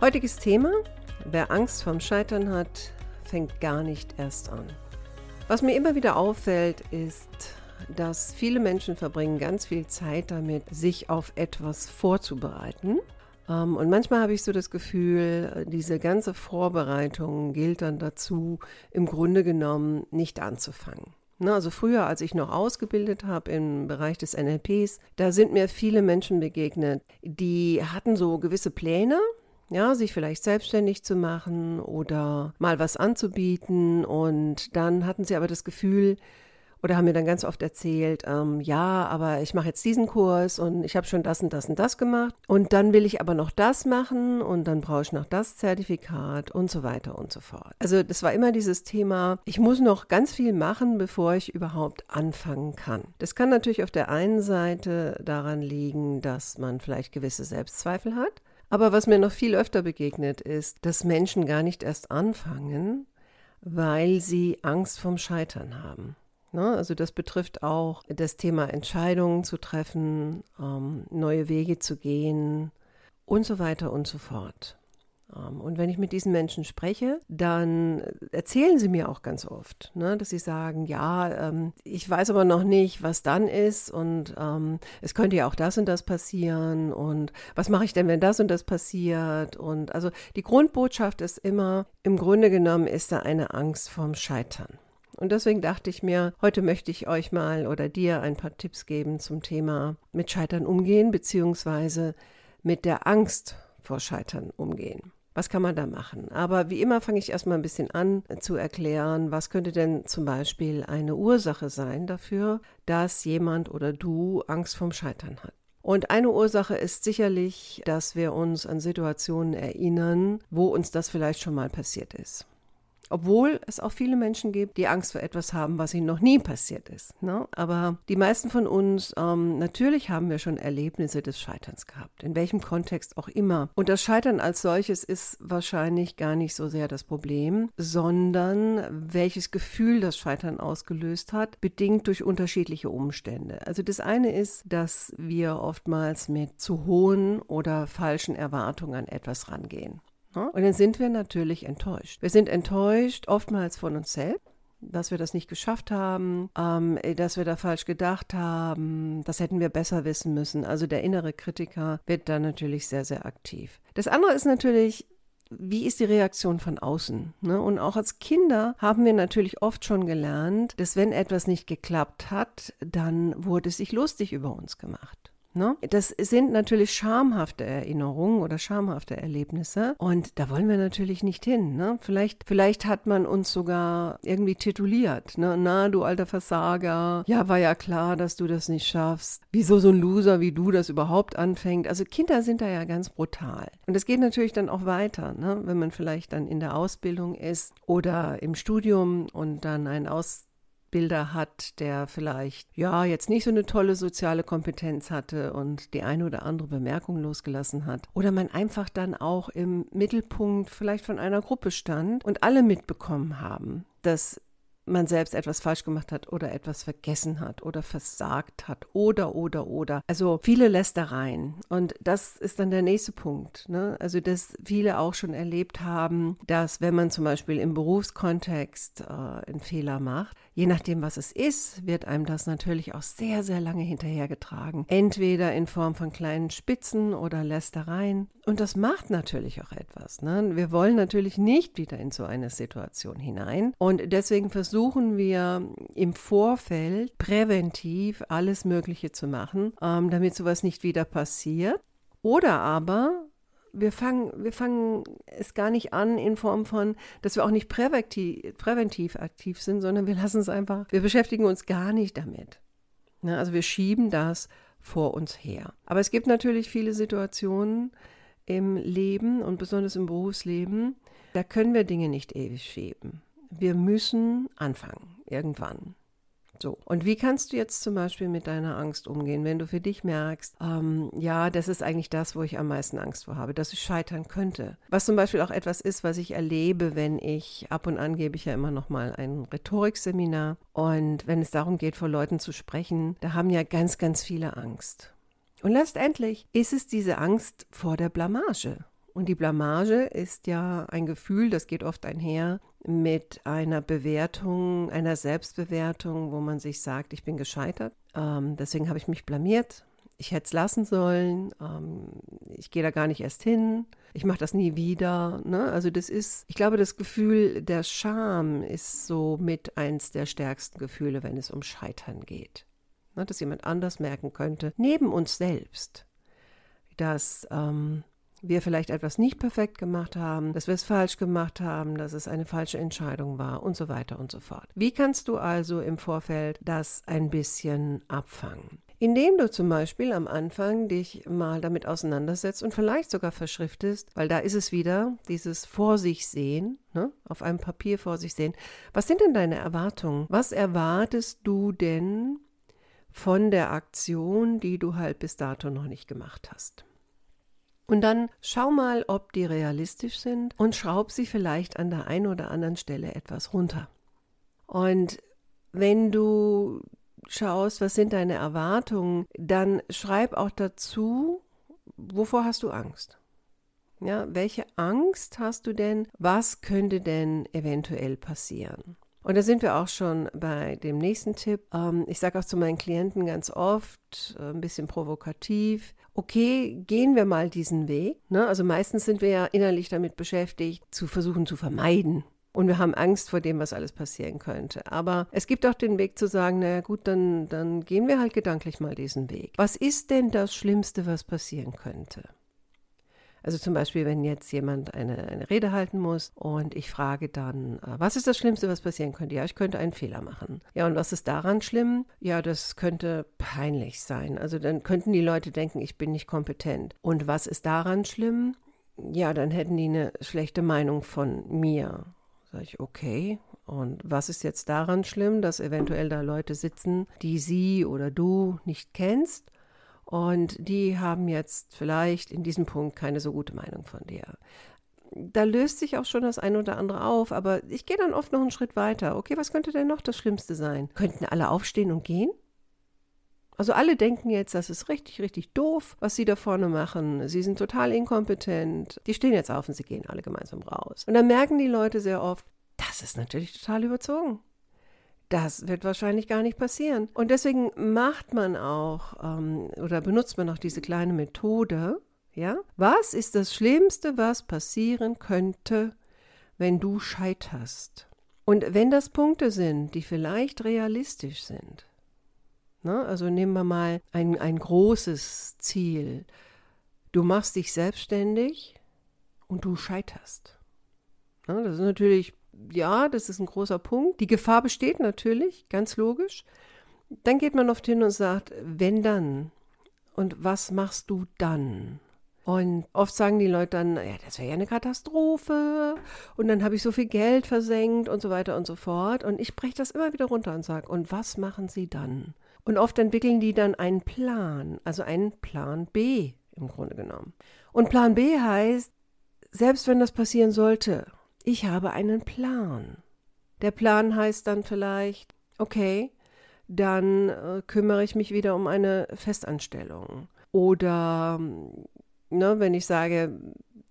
Heutiges Thema, wer Angst vorm Scheitern hat, fängt gar nicht erst an. Was mir immer wieder auffällt, ist, dass viele Menschen verbringen ganz viel Zeit damit, sich auf etwas vorzubereiten. Ähm, und manchmal habe ich so das Gefühl, diese ganze Vorbereitung gilt dann dazu, im Grunde genommen nicht anzufangen. Also früher, als ich noch ausgebildet habe im Bereich des NLPs, da sind mir viele Menschen begegnet, die hatten so gewisse Pläne, ja, sich vielleicht selbstständig zu machen oder mal was anzubieten. Und dann hatten sie aber das Gefühl, oder haben mir dann ganz oft erzählt, ähm, ja, aber ich mache jetzt diesen Kurs und ich habe schon das und das und das gemacht und dann will ich aber noch das machen und dann brauche ich noch das Zertifikat und so weiter und so fort. Also das war immer dieses Thema, ich muss noch ganz viel machen, bevor ich überhaupt anfangen kann. Das kann natürlich auf der einen Seite daran liegen, dass man vielleicht gewisse Selbstzweifel hat. Aber was mir noch viel öfter begegnet ist, dass Menschen gar nicht erst anfangen, weil sie Angst vom Scheitern haben. Ne? Also das betrifft auch das Thema Entscheidungen zu treffen, ähm, neue Wege zu gehen und so weiter und so fort. Ähm, und wenn ich mit diesen Menschen spreche, dann erzählen sie mir auch ganz oft, ne, dass sie sagen, ja, ähm, ich weiß aber noch nicht, was dann ist und ähm, es könnte ja auch das und das passieren und was mache ich denn, wenn das und das passiert? Und also die Grundbotschaft ist immer, im Grunde genommen ist da eine Angst vorm Scheitern. Und deswegen dachte ich mir, heute möchte ich euch mal oder dir ein paar Tipps geben zum Thema mit Scheitern umgehen, beziehungsweise mit der Angst vor Scheitern umgehen. Was kann man da machen? Aber wie immer fange ich erstmal ein bisschen an zu erklären, was könnte denn zum Beispiel eine Ursache sein dafür, dass jemand oder du Angst vorm Scheitern hat. Und eine Ursache ist sicherlich, dass wir uns an Situationen erinnern, wo uns das vielleicht schon mal passiert ist. Obwohl es auch viele Menschen gibt, die Angst vor etwas haben, was ihnen noch nie passiert ist. Ne? Aber die meisten von uns, ähm, natürlich haben wir schon Erlebnisse des Scheiterns gehabt, in welchem Kontext auch immer. Und das Scheitern als solches ist wahrscheinlich gar nicht so sehr das Problem, sondern welches Gefühl das Scheitern ausgelöst hat, bedingt durch unterschiedliche Umstände. Also das eine ist, dass wir oftmals mit zu hohen oder falschen Erwartungen an etwas rangehen. Ne? Und dann sind wir natürlich enttäuscht. Wir sind enttäuscht oftmals von uns selbst dass wir das nicht geschafft haben, ähm, dass wir da falsch gedacht haben, das hätten wir besser wissen müssen. Also der innere Kritiker wird da natürlich sehr, sehr aktiv. Das andere ist natürlich, wie ist die Reaktion von außen? Ne? Und auch als Kinder haben wir natürlich oft schon gelernt, dass wenn etwas nicht geklappt hat, dann wurde es sich lustig über uns gemacht. Ne? Das sind natürlich schamhafte Erinnerungen oder schamhafte Erlebnisse und da wollen wir natürlich nicht hin. Ne? Vielleicht, vielleicht hat man uns sogar irgendwie tituliert. Ne? Na, du alter Versager, ja, war ja klar, dass du das nicht schaffst. Wieso so ein Loser wie du das überhaupt anfängt? Also Kinder sind da ja ganz brutal. Und es geht natürlich dann auch weiter, ne? wenn man vielleicht dann in der Ausbildung ist oder im Studium und dann ein Aus Bilder hat, der vielleicht ja jetzt nicht so eine tolle soziale Kompetenz hatte und die eine oder andere Bemerkung losgelassen hat. Oder man einfach dann auch im Mittelpunkt vielleicht von einer Gruppe stand und alle mitbekommen haben, dass man selbst etwas falsch gemacht hat oder etwas vergessen hat oder versagt hat oder, oder, oder. Also viele Lästereien. Und das ist dann der nächste Punkt. Ne? Also, dass viele auch schon erlebt haben, dass wenn man zum Beispiel im Berufskontext äh, einen Fehler macht, je nachdem, was es ist, wird einem das natürlich auch sehr, sehr lange hinterhergetragen. Entweder in Form von kleinen Spitzen oder Lästereien. Und das macht natürlich auch etwas. Ne? Wir wollen natürlich nicht wieder in so eine Situation hinein. Und deswegen versuchen wir im Vorfeld präventiv alles Mögliche zu machen, ähm, damit sowas nicht wieder passiert. Oder aber wir fangen, wir fangen es gar nicht an in Form von, dass wir auch nicht präventiv, präventiv aktiv sind, sondern wir lassen es einfach, wir beschäftigen uns gar nicht damit. Ja, also wir schieben das vor uns her. Aber es gibt natürlich viele Situationen, im Leben und besonders im Berufsleben, da können wir Dinge nicht ewig schieben. Wir müssen anfangen, irgendwann. So, und wie kannst du jetzt zum Beispiel mit deiner Angst umgehen, wenn du für dich merkst, ähm, ja, das ist eigentlich das, wo ich am meisten Angst vor habe, dass ich scheitern könnte. Was zum Beispiel auch etwas ist, was ich erlebe, wenn ich ab und an gebe ich ja immer noch mal ein Rhetorikseminar und wenn es darum geht, vor Leuten zu sprechen, da haben ja ganz, ganz viele Angst. Und letztendlich ist es diese Angst vor der Blamage. Und die Blamage ist ja ein Gefühl, das geht oft einher mit einer Bewertung, einer Selbstbewertung, wo man sich sagt, ich bin gescheitert, ähm, deswegen habe ich mich blamiert, ich hätte es lassen sollen, ähm, ich gehe da gar nicht erst hin, ich mache das nie wieder. Ne? Also das ist, ich glaube, das Gefühl der Scham ist so mit eins der stärksten Gefühle, wenn es um Scheitern geht. Ne? Dass jemand anders merken könnte, neben uns selbst, dass ähm, wir vielleicht etwas nicht perfekt gemacht haben, dass wir es falsch gemacht haben, dass es eine falsche Entscheidung war und so weiter und so fort. Wie kannst du also im Vorfeld das ein bisschen abfangen? Indem du zum Beispiel am Anfang dich mal damit auseinandersetzt und vielleicht sogar verschriftest, weil da ist es wieder, dieses Vor sich sehen, ne? auf einem Papier vor sich sehen. Was sind denn deine Erwartungen? Was erwartest du denn von der Aktion, die du halt bis dato noch nicht gemacht hast? Und dann schau mal, ob die realistisch sind und schraub sie vielleicht an der einen oder anderen Stelle etwas runter. Und wenn du schaust, was sind deine Erwartungen, dann schreib auch dazu, wovor hast du Angst? Ja, welche Angst hast du denn? Was könnte denn eventuell passieren? Und da sind wir auch schon bei dem nächsten Tipp. Ähm, ich sage auch zu meinen Klienten ganz oft, äh, ein bisschen provokativ, okay, gehen wir mal diesen Weg. Ne? Also meistens sind wir ja innerlich damit beschäftigt, zu versuchen zu vermeiden. Und wir haben Angst vor dem, was alles passieren könnte. Aber es gibt auch den Weg zu sagen, naja gut, dann, dann gehen wir halt gedanklich mal diesen Weg. Was ist denn das Schlimmste, was passieren könnte? Also zum Beispiel, wenn jetzt jemand eine, eine Rede halten muss und ich frage dann, äh, was ist das Schlimmste, was passieren könnte? Ja, ich könnte einen Fehler machen. Ja, und was ist daran schlimm? Ja, das könnte peinlich sein. Also dann könnten die Leute denken, ich bin nicht kompetent. Und was ist daran schlimm? Ja, dann hätten die eine schlechte Meinung von mir. Sag ich, okay, und was ist jetzt daran schlimm, dass eventuell da Leute sitzen, die sie oder du nicht kennst und die haben jetzt vielleicht in diesem Punkt keine so gute Meinung von dir. Da löst sich auch schon das eine oder andere auf, aber ich gehe dann oft noch einen Schritt weiter. Okay, was könnte denn noch das Schlimmste sein? Könnten alle aufstehen und gehen? Also alle denken jetzt, das ist richtig, richtig doof, was sie da vorne machen. Sie sind total inkompetent. Die stehen jetzt auf und sie gehen alle gemeinsam raus. Und dann merken die Leute sehr oft, das ist natürlich total überzogen. Das wird wahrscheinlich gar nicht passieren. Und deswegen macht man auch ähm, oder benutzt man auch diese kleine Methode. Ja? Was ist das Schlimmste, was passieren könnte, wenn du scheiterst? Und wenn das Punkte sind, die vielleicht realistisch sind, ne? also nehmen wir mal ein, ein großes Ziel. Du machst dich selbstständig und du scheiterst. Ne? Das ist natürlich ja, das ist ein großer Punkt. Die Gefahr besteht natürlich, ganz logisch. Dann geht man oft hin und sagt, wenn dann? Und was machst du dann? Und oft sagen die Leute dann, ja, das wäre ja eine Katastrophe und dann habe ich so viel Geld versenkt und so weiter und so fort. Und ich breche das immer wieder runter und sage, und was machen sie dann? Und oft entwickeln die dann einen Plan, also einen Plan B im Grunde genommen. Und Plan B heißt, selbst wenn das passieren sollte ich habe einen Plan. Der Plan heißt dann vielleicht, okay, dann äh, kümmere ich mich wieder um eine Festanstellung. Oder ne, wenn ich sage,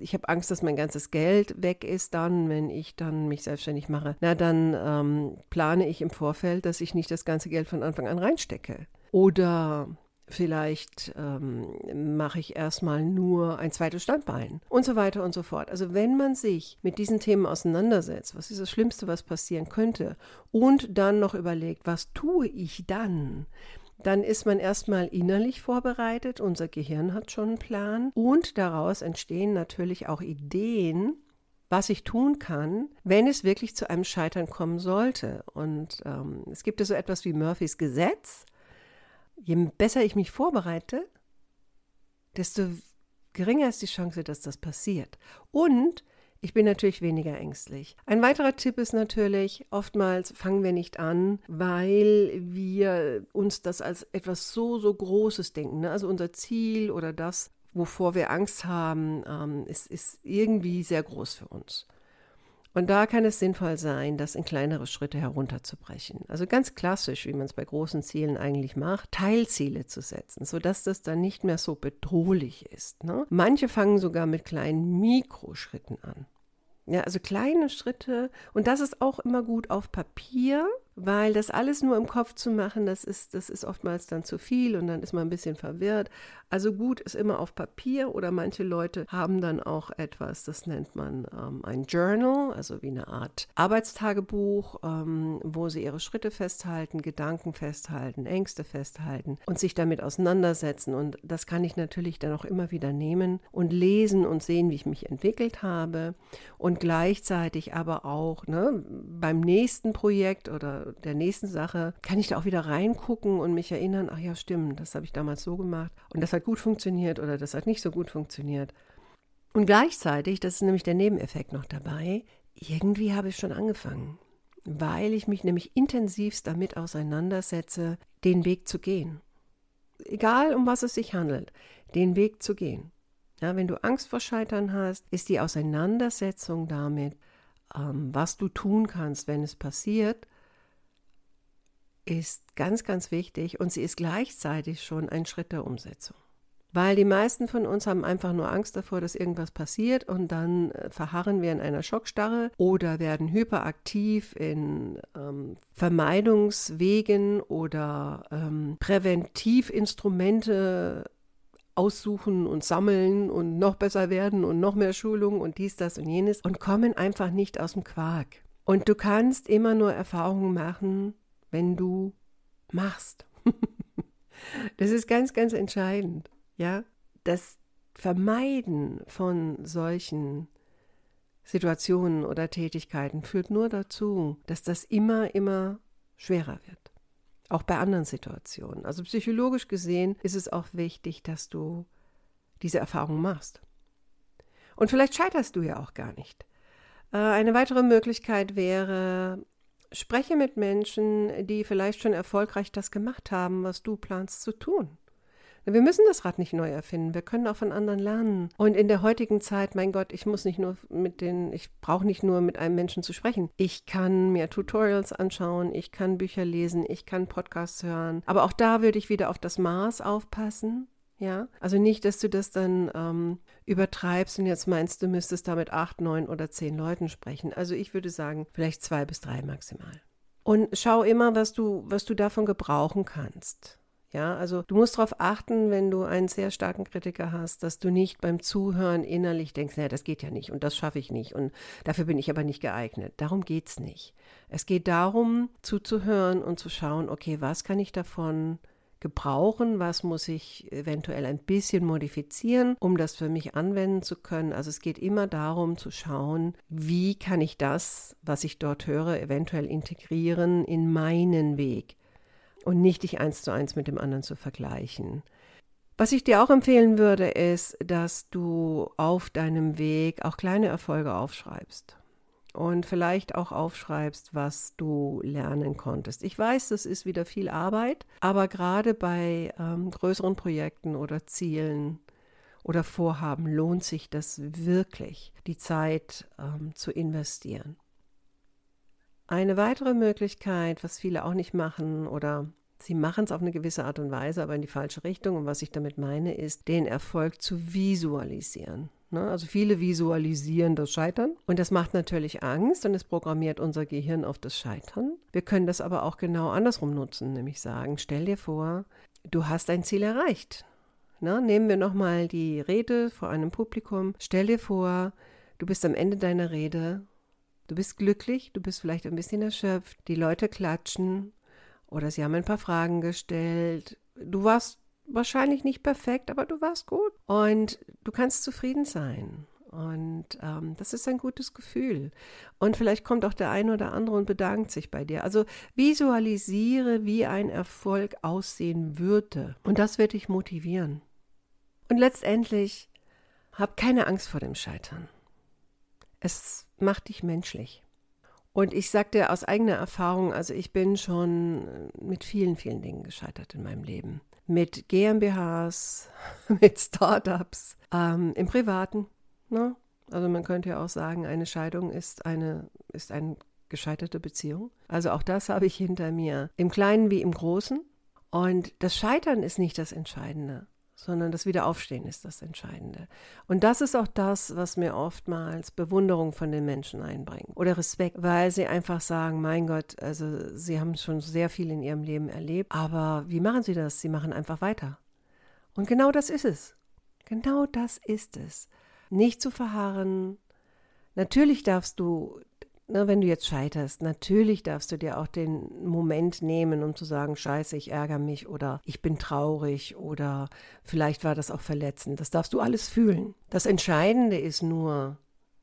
ich habe Angst, dass mein ganzes Geld weg ist, dann, wenn ich dann mich selbstständig mache, na dann ähm, plane ich im Vorfeld, dass ich nicht das ganze Geld von Anfang an reinstecke. Oder Vielleicht ähm, mache ich erstmal nur ein zweites Standbein und so weiter und so fort. Also wenn man sich mit diesen Themen auseinandersetzt, was ist das Schlimmste, was passieren könnte, und dann noch überlegt, was tue ich dann, dann ist man erstmal innerlich vorbereitet, unser Gehirn hat schon einen Plan und daraus entstehen natürlich auch Ideen, was ich tun kann, wenn es wirklich zu einem Scheitern kommen sollte. Und ähm, es gibt ja so etwas wie Murphys Gesetz je besser ich mich vorbereite, desto geringer ist die Chance, dass das passiert. Und ich bin natürlich weniger ängstlich. Ein weiterer Tipp ist natürlich, oftmals fangen wir nicht an, weil wir uns das als etwas so, so Großes denken. Ne? Also unser Ziel oder das, wovor wir Angst haben, ähm, ist, ist irgendwie sehr groß für uns. Und da kann es sinnvoll sein, das in kleinere Schritte herunterzubrechen. Also ganz klassisch, wie man es bei großen Zielen eigentlich macht, Teilziele zu setzen, sodass das dann nicht mehr so bedrohlich ist. Ne? Manche fangen sogar mit kleinen Mikroschritten an. Ja, also kleine Schritte. Und das ist auch immer gut auf Papier, weil das alles nur im Kopf zu machen, das ist, das ist oftmals dann zu viel und dann ist man ein bisschen verwirrt. Also gut ist immer auf Papier oder manche Leute haben dann auch etwas, das nennt man ähm, ein Journal, also wie eine Art Arbeitstagebuch, ähm, wo sie ihre Schritte festhalten, Gedanken festhalten, Ängste festhalten und sich damit auseinandersetzen. Und das kann ich natürlich dann auch immer wieder nehmen und lesen und sehen, wie ich mich entwickelt habe und gleichzeitig aber auch ne, beim nächsten Projekt oder der nächsten Sache kann ich da auch wieder reingucken und mich erinnern, ach ja, stimmt, das habe ich damals so gemacht und das hat gut funktioniert oder das hat nicht so gut funktioniert. Und gleichzeitig, das ist nämlich der Nebeneffekt noch dabei, irgendwie habe ich schon angefangen, weil ich mich nämlich intensivst damit auseinandersetze, den Weg zu gehen. Egal um was es sich handelt, den Weg zu gehen. Ja, wenn du Angst vor Scheitern hast, ist die Auseinandersetzung damit, ähm, was du tun kannst, wenn es passiert, ist ganz, ganz wichtig und sie ist gleichzeitig schon ein Schritt der Umsetzung. Weil die meisten von uns haben einfach nur Angst davor, dass irgendwas passiert und dann äh, verharren wir in einer Schockstarre oder werden hyperaktiv in ähm, Vermeidungswegen oder ähm, Präventivinstrumente aussuchen und sammeln und noch besser werden und noch mehr Schulung und dies, das und jenes und kommen einfach nicht aus dem Quark. Und du kannst immer nur Erfahrungen machen, wenn du machst. das ist ganz, ganz entscheidend. Ja, das Vermeiden von solchen Situationen oder Tätigkeiten führt nur dazu, dass das immer, immer schwerer wird. Auch bei anderen Situationen. Also psychologisch gesehen ist es auch wichtig, dass du diese Erfahrung machst. Und vielleicht scheiterst du ja auch gar nicht. Äh, eine weitere Möglichkeit wäre, Spreche mit Menschen, die vielleicht schon erfolgreich das gemacht haben, was du planst zu tun. Wir müssen das Rad nicht neu erfinden. Wir können auch von anderen lernen. Und in der heutigen Zeit, mein Gott, ich muss nicht nur mit den, ich brauche nicht nur mit einem Menschen zu sprechen. Ich kann mir Tutorials anschauen, ich kann Bücher lesen, ich kann Podcasts hören. Aber auch da würde ich wieder auf das Maß aufpassen. Ja, also nicht, dass du das dann ähm, übertreibst und jetzt meinst, du müsstest da mit acht, neun oder zehn Leuten sprechen. Also ich würde sagen, vielleicht zwei bis drei maximal. Und schau immer, was du, was du davon gebrauchen kannst. Ja, also du musst darauf achten, wenn du einen sehr starken Kritiker hast, dass du nicht beim Zuhören innerlich denkst, naja, das geht ja nicht und das schaffe ich nicht und dafür bin ich aber nicht geeignet. Darum geht es nicht. Es geht darum, zuzuhören und zu schauen, okay, was kann ich davon gebrauchen, was muss ich eventuell ein bisschen modifizieren, um das für mich anwenden zu können. Also es geht immer darum zu schauen, wie kann ich das, was ich dort höre, eventuell integrieren in meinen Weg und nicht dich eins zu eins mit dem anderen zu vergleichen. Was ich dir auch empfehlen würde, ist, dass du auf deinem Weg auch kleine Erfolge aufschreibst und vielleicht auch aufschreibst, was du lernen konntest. Ich weiß, das ist wieder viel Arbeit, aber gerade bei ähm, größeren Projekten oder Zielen oder Vorhaben lohnt sich das wirklich, die Zeit ähm, zu investieren. Eine weitere Möglichkeit, was viele auch nicht machen oder Sie machen es auf eine gewisse Art und Weise, aber in die falsche Richtung. Und was ich damit meine, ist, den Erfolg zu visualisieren. Ne? Also viele visualisieren das Scheitern und das macht natürlich Angst und es programmiert unser Gehirn auf das Scheitern. Wir können das aber auch genau andersrum nutzen, nämlich sagen, stell dir vor, du hast ein Ziel erreicht. Ne? Nehmen wir nochmal die Rede vor einem Publikum. Stell dir vor, du bist am Ende deiner Rede, du bist glücklich, du bist vielleicht ein bisschen erschöpft, die Leute klatschen oder sie haben ein paar Fragen gestellt. Du warst wahrscheinlich nicht perfekt, aber du warst gut. Und du kannst zufrieden sein. Und ähm, das ist ein gutes Gefühl. Und vielleicht kommt auch der eine oder andere und bedankt sich bei dir. Also visualisiere, wie ein Erfolg aussehen würde. Und das wird dich motivieren. Und letztendlich Hab keine Angst vor dem Scheitern. Es macht dich menschlich. Und ich sage dir aus eigener Erfahrung, also ich bin schon mit vielen, vielen Dingen gescheitert in meinem Leben. Mit GmbHs, mit Startups, ähm, im Privaten. Ne? Also man könnte ja auch sagen, eine Scheidung ist eine, ist eine gescheiterte Beziehung. Also auch das habe ich hinter mir, im Kleinen wie im Großen. Und das Scheitern ist nicht das Entscheidende sondern das Wiederaufstehen ist das Entscheidende. Und das ist auch das, was mir oftmals Bewunderung von den Menschen einbringt oder Respekt, weil sie einfach sagen, mein Gott, also sie haben schon sehr viel in ihrem Leben erlebt, aber wie machen sie das? Sie machen einfach weiter. Und genau das ist es. Genau das ist es. Nicht zu verharren. Natürlich darfst du ne, wenn du jetzt scheiterst, natürlich darfst du dir auch den Moment nehmen, um zu sagen, scheiße, ich ärgere mich oder ich bin traurig oder vielleicht war das auch verletzend. Das darfst du alles fühlen. Das Entscheidende ist nur,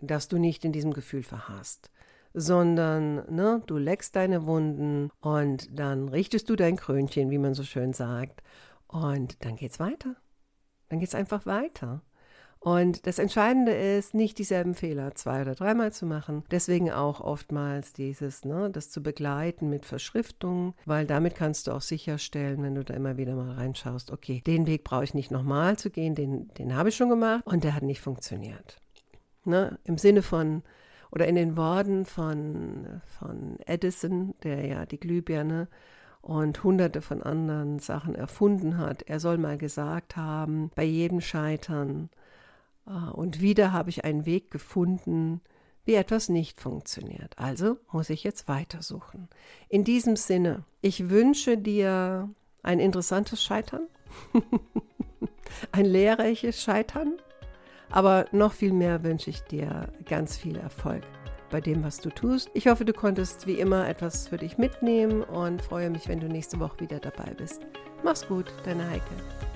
dass du nicht in diesem Gefühl verharrst sondern ne, du leckst deine Wunden und dann richtest du dein Krönchen, wie man so schön sagt, und dann geht's weiter. Dann geht's einfach weiter. Und das Entscheidende ist, nicht dieselben Fehler zwei oder dreimal zu machen. Deswegen auch oftmals dieses, ne, das zu begleiten mit Verschriftungen, weil damit kannst du auch sicherstellen, wenn du da immer wieder mal reinschaust, okay, den Weg brauche ich nicht nochmal zu gehen, den, den habe ich schon gemacht und der hat nicht funktioniert. Ne? Im Sinne von, oder in den Worten von, von Edison, der ja die Glühbirne und hunderte von anderen Sachen erfunden hat. Er soll mal gesagt haben, bei jedem Scheitern und wieder habe ich einen Weg gefunden, wie etwas nicht funktioniert. Also muss ich jetzt weitersuchen. In diesem Sinne, ich wünsche dir ein interessantes Scheitern, ein lehrreiches Scheitern, aber noch viel mehr wünsche ich dir ganz viel Erfolg bei dem, was du tust. Ich hoffe, du konntest wie immer etwas für dich mitnehmen und freue mich, wenn du nächste Woche wieder dabei bist. Mach's gut, deine Heike.